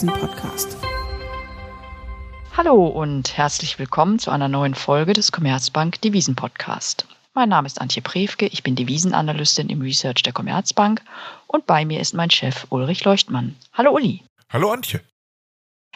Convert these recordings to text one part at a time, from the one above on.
Devisen-Podcast. Hallo und herzlich willkommen zu einer neuen Folge des Commerzbank Devisen-Podcast. Mein Name ist Antje Prewke, ich bin Devisenanalystin im Research der Commerzbank und bei mir ist mein Chef Ulrich Leuchtmann. Hallo Uli. Hallo Antje.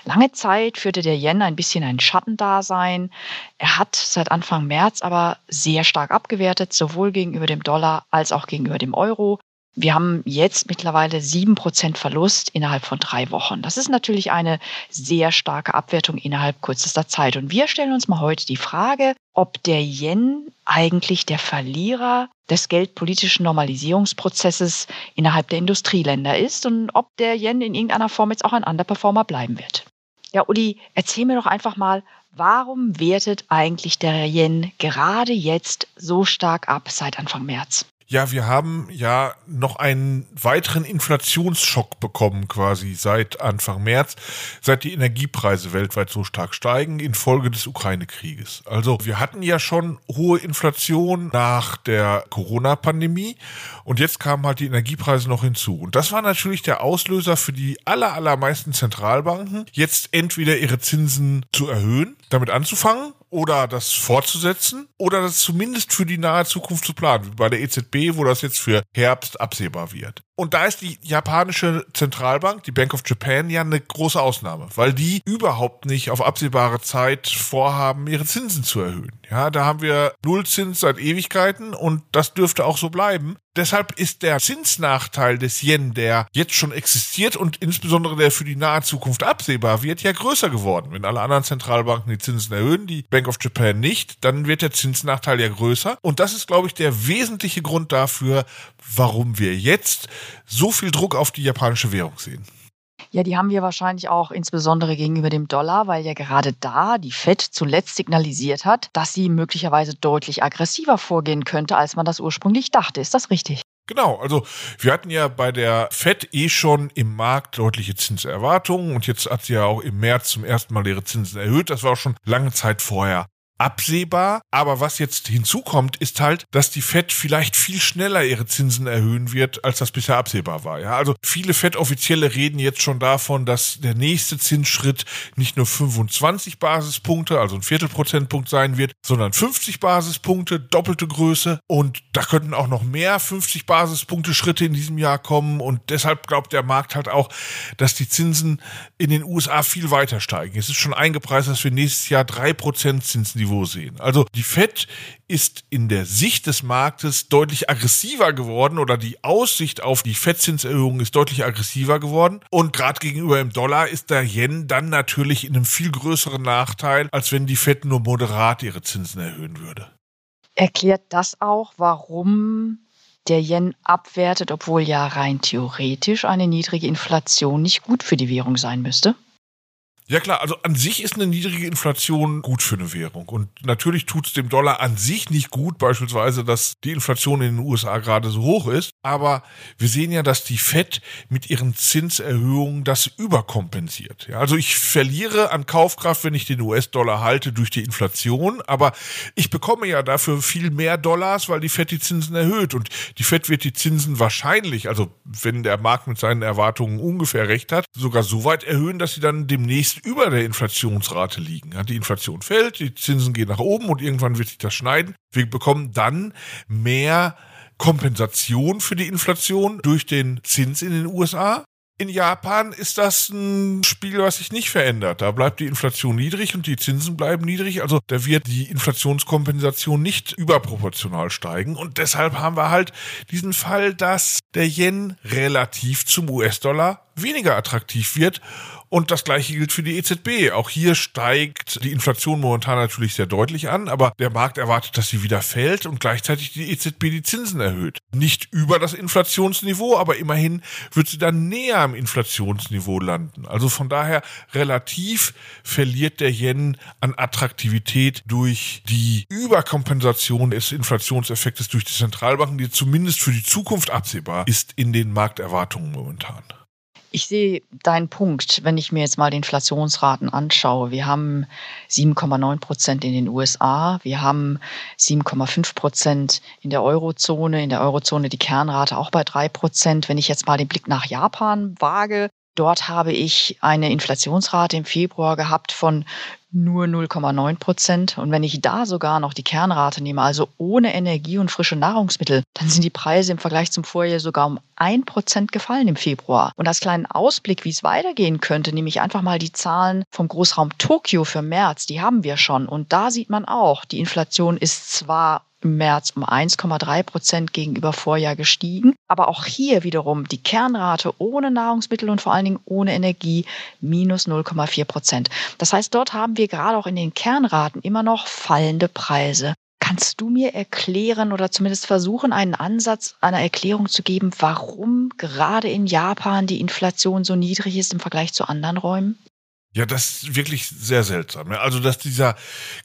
Lange Zeit führte der Yen ein bisschen ein Schattendasein. Er hat seit Anfang März aber sehr stark abgewertet, sowohl gegenüber dem Dollar als auch gegenüber dem Euro. Wir haben jetzt mittlerweile sieben Prozent Verlust innerhalb von drei Wochen. Das ist natürlich eine sehr starke Abwertung innerhalb kürzester Zeit. Und wir stellen uns mal heute die Frage, ob der Yen eigentlich der Verlierer des geldpolitischen Normalisierungsprozesses innerhalb der Industrieländer ist und ob der Yen in irgendeiner Form jetzt auch ein Underperformer bleiben wird. Ja, Uli, erzähl mir doch einfach mal, warum wertet eigentlich der Yen gerade jetzt so stark ab seit Anfang März? Ja, wir haben ja noch einen weiteren Inflationsschock bekommen quasi seit Anfang März, seit die Energiepreise weltweit so stark steigen infolge des Ukraine-Krieges. Also wir hatten ja schon hohe Inflation nach der Corona-Pandemie und jetzt kamen halt die Energiepreise noch hinzu. Und das war natürlich der Auslöser für die aller, allermeisten Zentralbanken, jetzt entweder ihre Zinsen zu erhöhen, damit anzufangen oder das fortzusetzen oder das zumindest für die nahe Zukunft zu planen, wie bei der EZB, wo das jetzt für Herbst absehbar wird. Und da ist die japanische Zentralbank, die Bank of Japan, ja eine große Ausnahme, weil die überhaupt nicht auf absehbare Zeit vorhaben, ihre Zinsen zu erhöhen. Ja, da haben wir Nullzins seit Ewigkeiten und das dürfte auch so bleiben. Deshalb ist der Zinsnachteil des Yen, der jetzt schon existiert und insbesondere der für die nahe Zukunft absehbar wird, ja größer geworden. Wenn alle anderen Zentralbanken die Zinsen erhöhen, die Bank of Japan nicht, dann wird der Zinsnachteil ja größer. Und das ist, glaube ich, der wesentliche Grund dafür, warum wir jetzt so viel Druck auf die japanische Währung sehen. Ja, die haben wir wahrscheinlich auch insbesondere gegenüber dem Dollar, weil ja gerade da die Fed zuletzt signalisiert hat, dass sie möglicherweise deutlich aggressiver vorgehen könnte, als man das ursprünglich dachte. Ist das richtig? Genau, also wir hatten ja bei der Fed eh schon im Markt deutliche Zinserwartungen und jetzt hat sie ja auch im März zum ersten Mal ihre Zinsen erhöht. Das war auch schon lange Zeit vorher absehbar. Aber was jetzt hinzukommt, ist halt, dass die Fed vielleicht viel schneller ihre Zinsen erhöhen wird, als das bisher absehbar war. Ja, also viele Fed-Offizielle reden jetzt schon davon, dass der nächste Zinsschritt nicht nur 25 Basispunkte, also ein Viertelprozentpunkt sein wird, sondern 50 Basispunkte, doppelte Größe. Und da könnten auch noch mehr 50 Basispunkte Schritte in diesem Jahr kommen. Und deshalb glaubt der Markt halt auch, dass die Zinsen in den USA viel weiter steigen. Es ist schon eingepreist, dass wir nächstes Jahr drei Prozent Zinsen Niveau sehen. Also die Fed ist in der Sicht des Marktes deutlich aggressiver geworden oder die Aussicht auf die Fettzinserhöhung ist deutlich aggressiver geworden. Und gerade gegenüber dem Dollar ist der Yen dann natürlich in einem viel größeren Nachteil, als wenn die Fed nur moderat ihre Zinsen erhöhen würde. Erklärt das auch, warum der Yen abwertet, obwohl ja rein theoretisch eine niedrige Inflation nicht gut für die Währung sein müsste? Ja klar, also an sich ist eine niedrige Inflation gut für eine Währung. Und natürlich tut es dem Dollar an sich nicht gut, beispielsweise, dass die Inflation in den USA gerade so hoch ist. Aber wir sehen ja, dass die Fed mit ihren Zinserhöhungen das überkompensiert. Ja, also ich verliere an Kaufkraft, wenn ich den US-Dollar halte durch die Inflation. Aber ich bekomme ja dafür viel mehr Dollars, weil die Fed die Zinsen erhöht. Und die Fed wird die Zinsen wahrscheinlich, also wenn der Markt mit seinen Erwartungen ungefähr recht hat, sogar so weit erhöhen, dass sie dann demnächst demnächst über der Inflationsrate liegen. Die Inflation fällt, die Zinsen gehen nach oben und irgendwann wird sich das schneiden. Wir bekommen dann mehr Kompensation für die Inflation durch den Zins in den USA. In Japan ist das ein Spiel, was sich nicht verändert. Da bleibt die Inflation niedrig und die Zinsen bleiben niedrig. Also da wird die Inflationskompensation nicht überproportional steigen. Und deshalb haben wir halt diesen Fall, dass der Yen relativ zum US-Dollar weniger attraktiv wird und das gleiche gilt für die EZB. Auch hier steigt die Inflation momentan natürlich sehr deutlich an, aber der Markt erwartet, dass sie wieder fällt und gleichzeitig die EZB die Zinsen erhöht. Nicht über das Inflationsniveau, aber immerhin wird sie dann näher am Inflationsniveau landen. Also von daher relativ verliert der Yen an Attraktivität durch die Überkompensation des Inflationseffektes durch die Zentralbanken, die zumindest für die Zukunft absehbar ist in den Markterwartungen momentan. Ich sehe deinen Punkt, wenn ich mir jetzt mal die Inflationsraten anschaue. Wir haben 7,9 Prozent in den USA, wir haben 7,5 Prozent in der Eurozone, in der Eurozone die Kernrate auch bei 3 Prozent. Wenn ich jetzt mal den Blick nach Japan wage, Dort habe ich eine Inflationsrate im Februar gehabt von nur 0,9 Prozent. Und wenn ich da sogar noch die Kernrate nehme, also ohne Energie und frische Nahrungsmittel, dann sind die Preise im Vergleich zum Vorjahr sogar um ein Prozent gefallen im Februar. Und als kleinen Ausblick, wie es weitergehen könnte, nehme ich einfach mal die Zahlen vom Großraum Tokio für März. Die haben wir schon. Und da sieht man auch, die Inflation ist zwar im März um 1,3 Prozent gegenüber Vorjahr gestiegen. Aber auch hier wiederum die Kernrate ohne Nahrungsmittel und vor allen Dingen ohne Energie minus 0,4 Prozent. Das heißt, dort haben wir gerade auch in den Kernraten immer noch fallende Preise. Kannst du mir erklären oder zumindest versuchen, einen Ansatz einer Erklärung zu geben, warum gerade in Japan die Inflation so niedrig ist im Vergleich zu anderen Räumen? Ja, das ist wirklich sehr seltsam. Also, dass dieser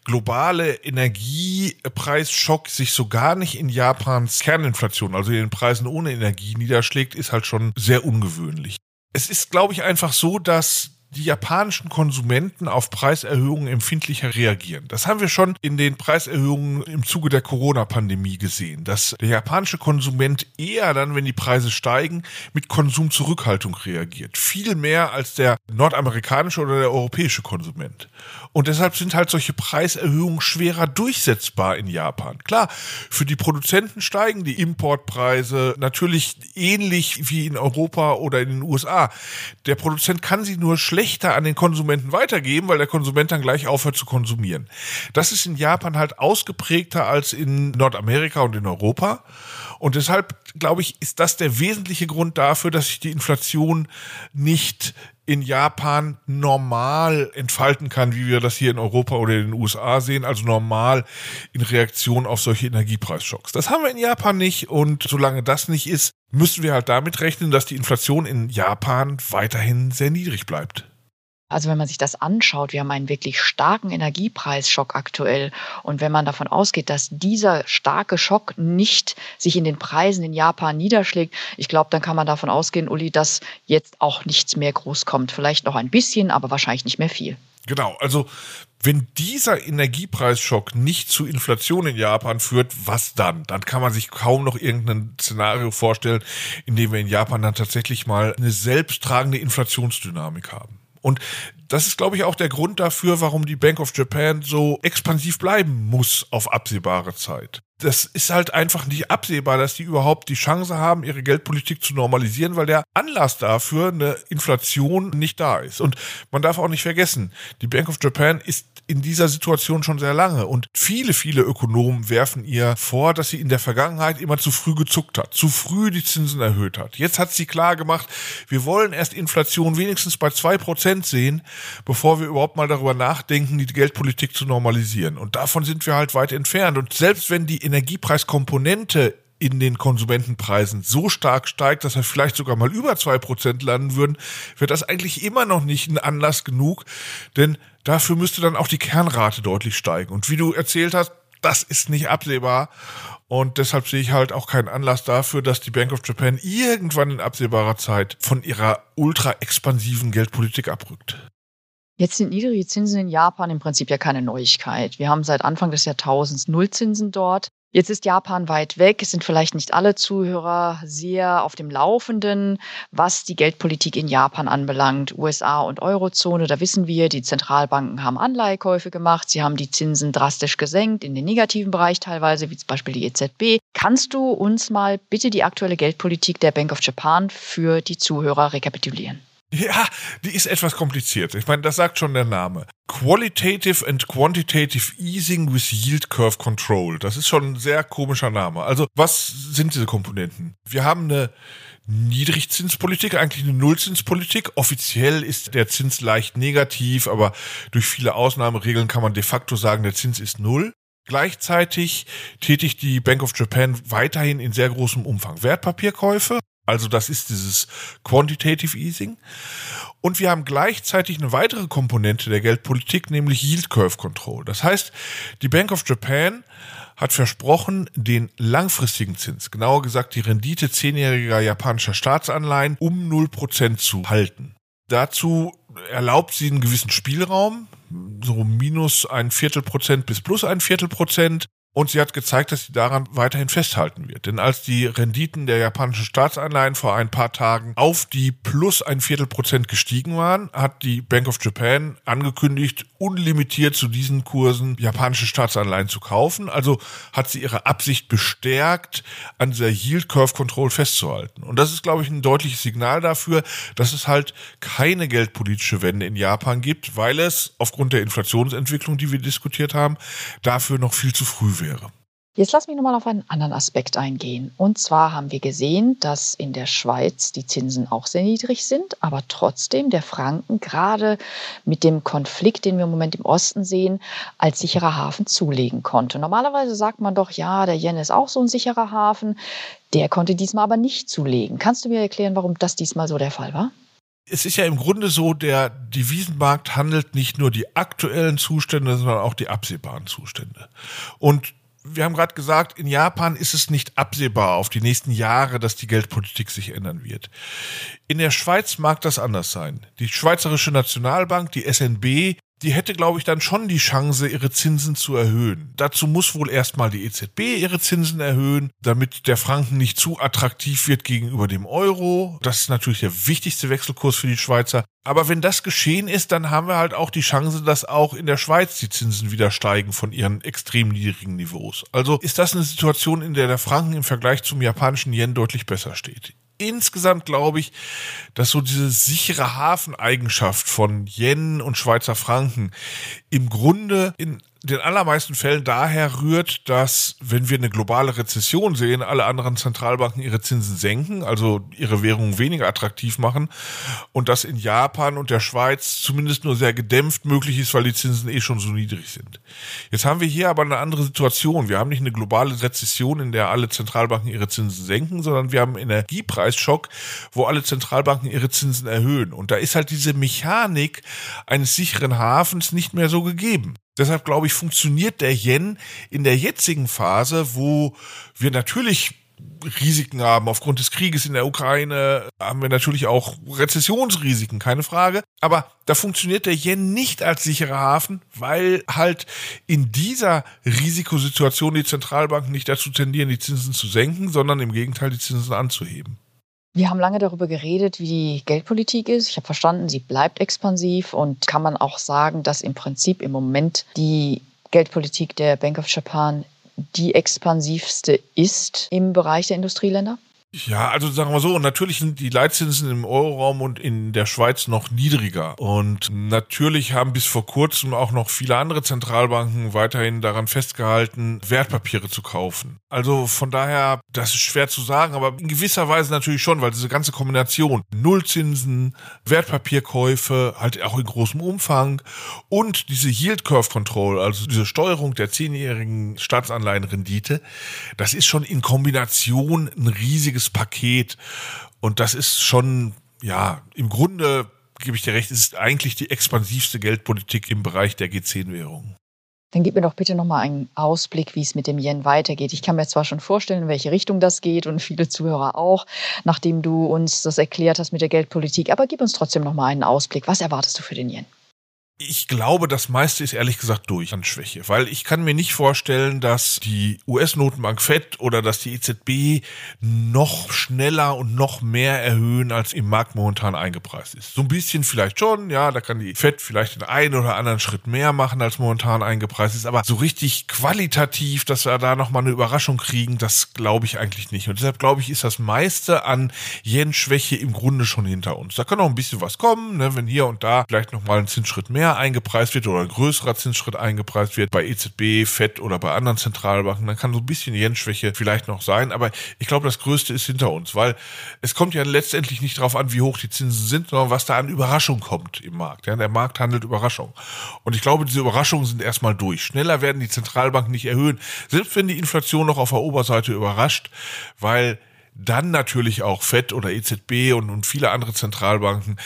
globale Energiepreisschock sich so gar nicht in Japans Kerninflation, also in den Preisen ohne Energie niederschlägt, ist halt schon sehr ungewöhnlich. Es ist, glaube ich, einfach so, dass die japanischen Konsumenten auf Preiserhöhungen empfindlicher reagieren. Das haben wir schon in den Preiserhöhungen im Zuge der Corona-Pandemie gesehen, dass der japanische Konsument eher dann, wenn die Preise steigen, mit Konsumzurückhaltung reagiert. Viel mehr als der nordamerikanische oder der europäische Konsument. Und deshalb sind halt solche Preiserhöhungen schwerer durchsetzbar in Japan. Klar, für die Produzenten steigen die Importpreise natürlich ähnlich wie in Europa oder in den USA. Der Produzent kann sie nur schlechter an den Konsumenten weitergeben, weil der Konsument dann gleich aufhört zu konsumieren. Das ist in Japan halt ausgeprägter als in Nordamerika und in Europa. Und deshalb, glaube ich, ist das der wesentliche Grund dafür, dass sich die Inflation nicht in Japan normal entfalten kann, wie wir das hier in Europa oder in den USA sehen, also normal in Reaktion auf solche Energiepreisschocks. Das haben wir in Japan nicht und solange das nicht ist, müssen wir halt damit rechnen, dass die Inflation in Japan weiterhin sehr niedrig bleibt. Also wenn man sich das anschaut, wir haben einen wirklich starken Energiepreisschock aktuell. Und wenn man davon ausgeht, dass dieser starke Schock nicht sich in den Preisen in Japan niederschlägt, ich glaube, dann kann man davon ausgehen, Uli, dass jetzt auch nichts mehr groß kommt. Vielleicht noch ein bisschen, aber wahrscheinlich nicht mehr viel. Genau, also wenn dieser Energiepreisschock nicht zu Inflation in Japan führt, was dann? Dann kann man sich kaum noch irgendein Szenario vorstellen, in dem wir in Japan dann tatsächlich mal eine selbsttragende Inflationsdynamik haben. Und das ist, glaube ich, auch der Grund dafür, warum die Bank of Japan so expansiv bleiben muss auf absehbare Zeit das ist halt einfach nicht absehbar, dass die überhaupt die Chance haben, ihre Geldpolitik zu normalisieren, weil der Anlass dafür, eine Inflation, nicht da ist. Und man darf auch nicht vergessen, die Bank of Japan ist in dieser Situation schon sehr lange und viele, viele Ökonomen werfen ihr vor, dass sie in der Vergangenheit immer zu früh gezuckt hat, zu früh die Zinsen erhöht hat. Jetzt hat sie klar gemacht, wir wollen erst Inflation wenigstens bei zwei Prozent sehen, bevor wir überhaupt mal darüber nachdenken, die Geldpolitik zu normalisieren. Und davon sind wir halt weit entfernt. Und selbst wenn die Energiepreiskomponente in den Konsumentenpreisen so stark steigt, dass wir vielleicht sogar mal über zwei Prozent landen würden, wird das eigentlich immer noch nicht ein Anlass genug, denn dafür müsste dann auch die Kernrate deutlich steigen. Und wie du erzählt hast, das ist nicht absehbar. Und deshalb sehe ich halt auch keinen Anlass dafür, dass die Bank of Japan irgendwann in absehbarer Zeit von ihrer ultra expansiven Geldpolitik abrückt. Jetzt sind niedrige Zinsen in Japan im Prinzip ja keine Neuigkeit. Wir haben seit Anfang des Jahrtausends Nullzinsen dort. Jetzt ist Japan weit weg. Es sind vielleicht nicht alle Zuhörer sehr auf dem Laufenden, was die Geldpolitik in Japan anbelangt. USA und Eurozone, da wissen wir, die Zentralbanken haben Anleihekäufe gemacht. Sie haben die Zinsen drastisch gesenkt, in den negativen Bereich teilweise, wie zum Beispiel die EZB. Kannst du uns mal bitte die aktuelle Geldpolitik der Bank of Japan für die Zuhörer rekapitulieren? Ja, die ist etwas kompliziert. Ich meine, das sagt schon der Name. Qualitative and Quantitative Easing with Yield Curve Control. Das ist schon ein sehr komischer Name. Also, was sind diese Komponenten? Wir haben eine Niedrigzinspolitik, eigentlich eine Nullzinspolitik. Offiziell ist der Zins leicht negativ, aber durch viele Ausnahmeregeln kann man de facto sagen, der Zins ist null. Gleichzeitig tätigt die Bank of Japan weiterhin in sehr großem Umfang Wertpapierkäufe. Also das ist dieses Quantitative Easing. Und wir haben gleichzeitig eine weitere Komponente der Geldpolitik, nämlich Yield Curve Control. Das heißt, die Bank of Japan hat versprochen, den langfristigen Zins, genauer gesagt die Rendite zehnjähriger japanischer Staatsanleihen, um 0% zu halten. Dazu erlaubt sie einen gewissen Spielraum, so minus ein Viertel Prozent bis plus ein Viertel Prozent. Und sie hat gezeigt, dass sie daran weiterhin festhalten wird. Denn als die Renditen der japanischen Staatsanleihen vor ein paar Tagen auf die plus ein Viertel Prozent gestiegen waren, hat die Bank of Japan angekündigt, unlimitiert zu diesen Kursen japanische Staatsanleihen zu kaufen. Also hat sie ihre Absicht bestärkt, an dieser Yield Curve Control festzuhalten. Und das ist, glaube ich, ein deutliches Signal dafür, dass es halt keine geldpolitische Wende in Japan gibt, weil es aufgrund der Inflationsentwicklung, die wir diskutiert haben, dafür noch viel zu früh wäre. Jetzt lass mich nochmal auf einen anderen Aspekt eingehen. Und zwar haben wir gesehen, dass in der Schweiz die Zinsen auch sehr niedrig sind, aber trotzdem der Franken gerade mit dem Konflikt, den wir im Moment im Osten sehen, als sicherer Hafen zulegen konnte. Normalerweise sagt man doch, ja, der Yen ist auch so ein sicherer Hafen. Der konnte diesmal aber nicht zulegen. Kannst du mir erklären, warum das diesmal so der Fall war? es ist ja im Grunde so, der Devisenmarkt handelt nicht nur die aktuellen Zustände, sondern auch die absehbaren Zustände. Und wir haben gerade gesagt, in Japan ist es nicht absehbar auf die nächsten Jahre, dass die Geldpolitik sich ändern wird. In der Schweiz mag das anders sein. Die Schweizerische Nationalbank, die SNB, die hätte, glaube ich, dann schon die Chance, ihre Zinsen zu erhöhen. Dazu muss wohl erstmal die EZB ihre Zinsen erhöhen, damit der Franken nicht zu attraktiv wird gegenüber dem Euro. Das ist natürlich der wichtigste Wechselkurs für die Schweizer. Aber wenn das geschehen ist, dann haben wir halt auch die Chance, dass auch in der Schweiz die Zinsen wieder steigen von ihren extrem niedrigen Niveaus. Also ist das eine Situation, in der der Franken im Vergleich zum japanischen Yen deutlich besser steht insgesamt glaube ich, dass so diese sichere Hafeneigenschaft von Yen und Schweizer Franken im Grunde in den allermeisten Fällen daher rührt, dass, wenn wir eine globale Rezession sehen, alle anderen Zentralbanken ihre Zinsen senken, also ihre Währungen weniger attraktiv machen und das in Japan und der Schweiz zumindest nur sehr gedämpft möglich ist, weil die Zinsen eh schon so niedrig sind. Jetzt haben wir hier aber eine andere Situation. Wir haben nicht eine globale Rezession, in der alle Zentralbanken ihre Zinsen senken, sondern wir haben einen Energiepreisschock, wo alle Zentralbanken ihre Zinsen erhöhen. Und da ist halt diese Mechanik eines sicheren Hafens nicht mehr so gegeben. Deshalb glaube ich, funktioniert der Yen in der jetzigen Phase, wo wir natürlich Risiken haben. Aufgrund des Krieges in der Ukraine haben wir natürlich auch Rezessionsrisiken, keine Frage. Aber da funktioniert der Yen nicht als sicherer Hafen, weil halt in dieser Risikosituation die Zentralbanken nicht dazu tendieren, die Zinsen zu senken, sondern im Gegenteil die Zinsen anzuheben. Wir haben lange darüber geredet, wie die Geldpolitik ist. Ich habe verstanden, sie bleibt expansiv und kann man auch sagen, dass im Prinzip im Moment die Geldpolitik der Bank of Japan die expansivste ist im Bereich der Industrieländer? Ja, also sagen wir so, natürlich sind die Leitzinsen im Euroraum und in der Schweiz noch niedriger. Und natürlich haben bis vor kurzem auch noch viele andere Zentralbanken weiterhin daran festgehalten, Wertpapiere zu kaufen. Also von daher, das ist schwer zu sagen, aber in gewisser Weise natürlich schon, weil diese ganze Kombination Nullzinsen, Wertpapierkäufe, halt auch in großem Umfang und diese Yield Curve Control, also diese Steuerung der zehnjährigen Staatsanleihenrendite, das ist schon in Kombination ein riesiges riesiges Paket. Und das ist schon, ja, im Grunde gebe ich dir recht, es ist eigentlich die expansivste Geldpolitik im Bereich der G10-Währungen. Dann gib mir doch bitte nochmal einen Ausblick, wie es mit dem Yen weitergeht. Ich kann mir zwar schon vorstellen, in welche Richtung das geht und viele Zuhörer auch, nachdem du uns das erklärt hast mit der Geldpolitik, aber gib uns trotzdem nochmal einen Ausblick. Was erwartest du für den Yen? Ich glaube, das meiste ist ehrlich gesagt durch an Schwäche, weil ich kann mir nicht vorstellen, dass die US-Notenbank FED oder dass die EZB noch schneller und noch mehr erhöhen, als im Markt momentan eingepreist ist. So ein bisschen vielleicht schon, ja, da kann die FED vielleicht den einen oder anderen Schritt mehr machen, als momentan eingepreist ist, aber so richtig qualitativ, dass wir da nochmal eine Überraschung kriegen, das glaube ich eigentlich nicht. Und deshalb glaube ich, ist das meiste an Yen-Schwäche im Grunde schon hinter uns. Da kann noch ein bisschen was kommen, ne, wenn hier und da vielleicht nochmal ein Zinsschritt mehr mehr eingepreist wird oder ein größerer Zinsschritt eingepreist wird bei EZB, FED oder bei anderen Zentralbanken, dann kann so ein bisschen Yen-Schwäche vielleicht noch sein. Aber ich glaube, das Größte ist hinter uns, weil es kommt ja letztendlich nicht darauf an, wie hoch die Zinsen sind, sondern was da an Überraschung kommt im Markt. Ja, der Markt handelt Überraschung. Und ich glaube, diese Überraschungen sind erstmal durch. Schneller werden die Zentralbanken nicht erhöhen, selbst wenn die Inflation noch auf der Oberseite überrascht, weil dann natürlich auch FED oder EZB und, und viele andere Zentralbanken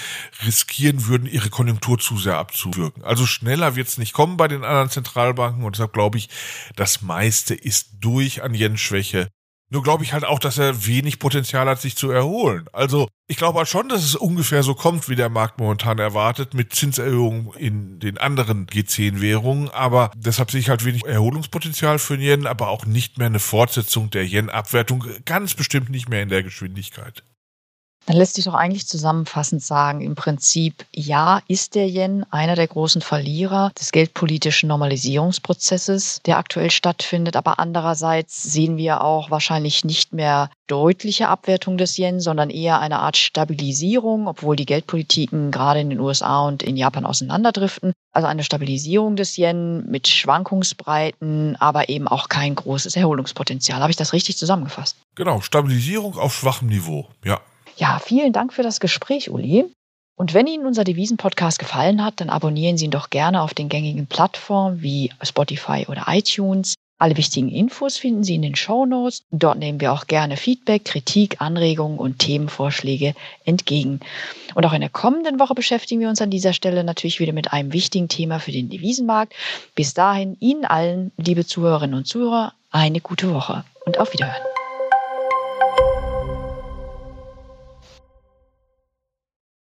riskieren würden, ihre Konjunktur zu sehr abzuwirken. Also schneller wird es nicht kommen bei den anderen Zentralbanken und deshalb glaube ich, das meiste ist durch an Jens Schwäche. Nur glaube ich halt auch, dass er wenig Potenzial hat, sich zu erholen. Also ich glaube halt schon, dass es ungefähr so kommt, wie der Markt momentan erwartet, mit Zinserhöhungen in den anderen G10-Währungen. Aber deshalb sehe ich halt wenig Erholungspotenzial für den Yen, aber auch nicht mehr eine Fortsetzung der Yen-Abwertung. Ganz bestimmt nicht mehr in der Geschwindigkeit. Dann lässt sich doch eigentlich zusammenfassend sagen, im Prinzip, ja, ist der Yen einer der großen Verlierer des geldpolitischen Normalisierungsprozesses, der aktuell stattfindet. Aber andererseits sehen wir auch wahrscheinlich nicht mehr deutliche Abwertung des Yen, sondern eher eine Art Stabilisierung, obwohl die Geldpolitiken gerade in den USA und in Japan auseinanderdriften. Also eine Stabilisierung des Yen mit Schwankungsbreiten, aber eben auch kein großes Erholungspotenzial. Habe ich das richtig zusammengefasst? Genau, Stabilisierung auf schwachem Niveau, ja. Ja, vielen Dank für das Gespräch, Uli. Und wenn Ihnen unser Devisen-Podcast gefallen hat, dann abonnieren Sie ihn doch gerne auf den gängigen Plattformen wie Spotify oder iTunes. Alle wichtigen Infos finden Sie in den Show Notes. Dort nehmen wir auch gerne Feedback, Kritik, Anregungen und Themenvorschläge entgegen. Und auch in der kommenden Woche beschäftigen wir uns an dieser Stelle natürlich wieder mit einem wichtigen Thema für den Devisenmarkt. Bis dahin Ihnen allen, liebe Zuhörerinnen und Zuhörer, eine gute Woche und auf Wiederhören.